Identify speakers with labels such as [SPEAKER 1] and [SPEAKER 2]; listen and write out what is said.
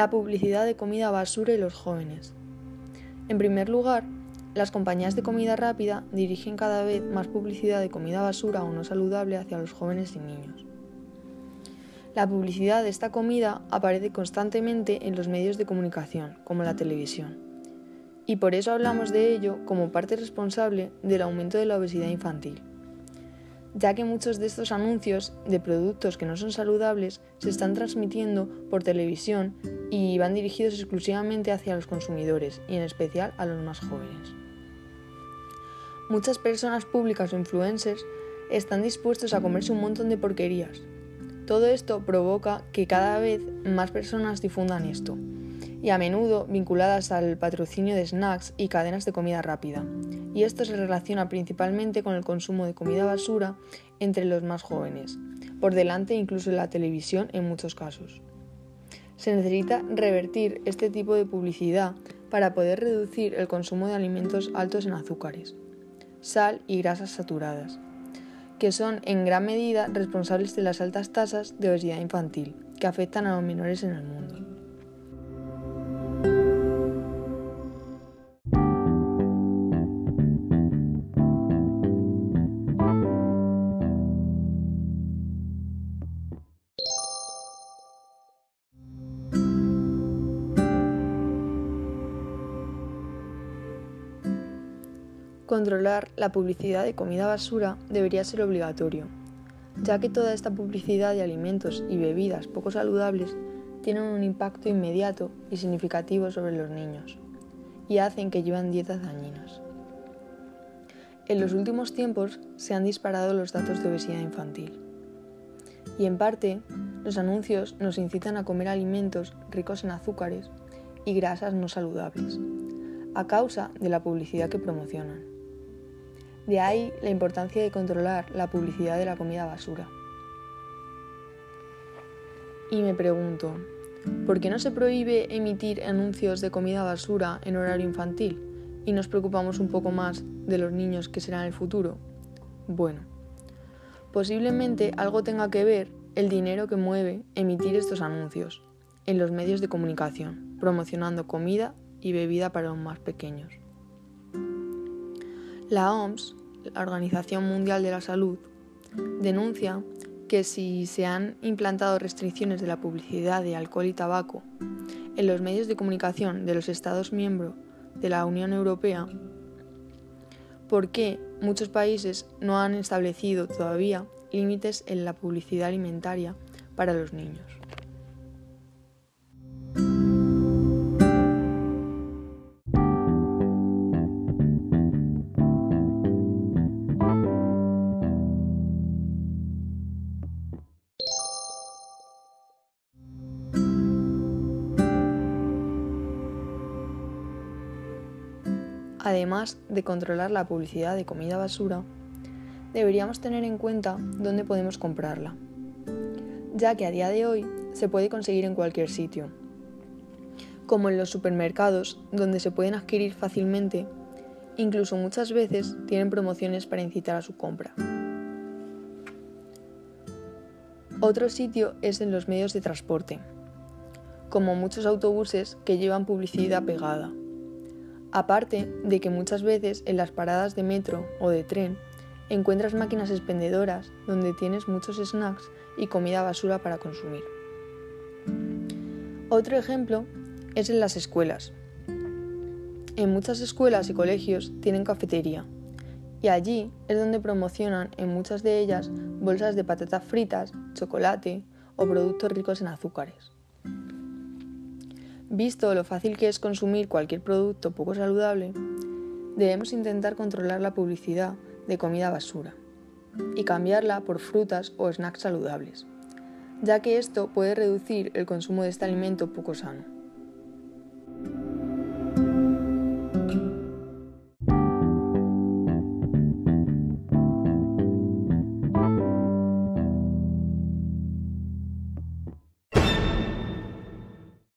[SPEAKER 1] La publicidad de comida basura y los jóvenes. En primer lugar, las compañías de comida rápida dirigen cada vez más publicidad de comida basura o no saludable hacia los jóvenes y niños. La publicidad de esta comida aparece constantemente en los medios de comunicación, como la televisión. Y por eso hablamos de ello como parte responsable del aumento de la obesidad infantil ya que muchos de estos anuncios de productos que no son saludables se están transmitiendo por televisión y van dirigidos exclusivamente hacia los consumidores y en especial a los más jóvenes. Muchas personas públicas o influencers están dispuestos a comerse un montón de porquerías. Todo esto provoca que cada vez más personas difundan esto, y a menudo vinculadas al patrocinio de snacks y cadenas de comida rápida, y esto se relaciona principalmente con el consumo de comida basura entre los más jóvenes, por delante incluso en la televisión en muchos casos. Se necesita revertir este tipo de publicidad para poder reducir el consumo de alimentos altos en azúcares, sal y grasas saturadas, que son en gran medida responsables de las altas tasas de obesidad infantil que afectan a los menores en el mundo. Controlar la publicidad de comida basura debería ser obligatorio, ya que toda esta publicidad de alimentos y bebidas poco saludables tienen un impacto inmediato y significativo sobre los niños y hacen que lleven dietas dañinas. En los últimos tiempos se han disparado los datos de obesidad infantil y en parte los anuncios nos incitan a comer alimentos ricos en azúcares y grasas no saludables, a causa de la publicidad que promocionan. De ahí la importancia de controlar la publicidad de la comida basura. Y me pregunto, ¿por qué no se prohíbe emitir anuncios de comida basura en horario infantil y nos preocupamos un poco más de los niños que serán el futuro? Bueno, posiblemente algo tenga que ver el dinero que mueve emitir estos anuncios en los medios de comunicación, promocionando comida y bebida para los más pequeños. La OMS la Organización Mundial de la Salud, denuncia que si se han implantado restricciones de la publicidad de alcohol y tabaco en los medios de comunicación de los Estados miembros de la Unión Europea, ¿por qué muchos países no han establecido todavía límites en la publicidad alimentaria para los niños? Además de controlar la publicidad de comida basura, deberíamos tener en cuenta dónde podemos comprarla, ya que a día de hoy se puede conseguir en cualquier sitio, como en los supermercados donde se pueden adquirir fácilmente, incluso muchas veces tienen promociones para incitar a su compra. Otro sitio es en los medios de transporte, como muchos autobuses que llevan publicidad pegada Aparte de que muchas veces en las paradas de metro o de tren encuentras máquinas expendedoras donde tienes muchos snacks y comida basura para consumir. Otro ejemplo es en las escuelas. En muchas escuelas y colegios tienen cafetería y allí es donde promocionan en muchas de ellas bolsas de patatas fritas, chocolate o productos ricos en azúcares. Visto lo fácil que es consumir cualquier producto poco saludable, debemos intentar controlar la publicidad de comida basura y cambiarla por frutas o snacks saludables, ya que esto puede reducir el consumo de este alimento poco sano.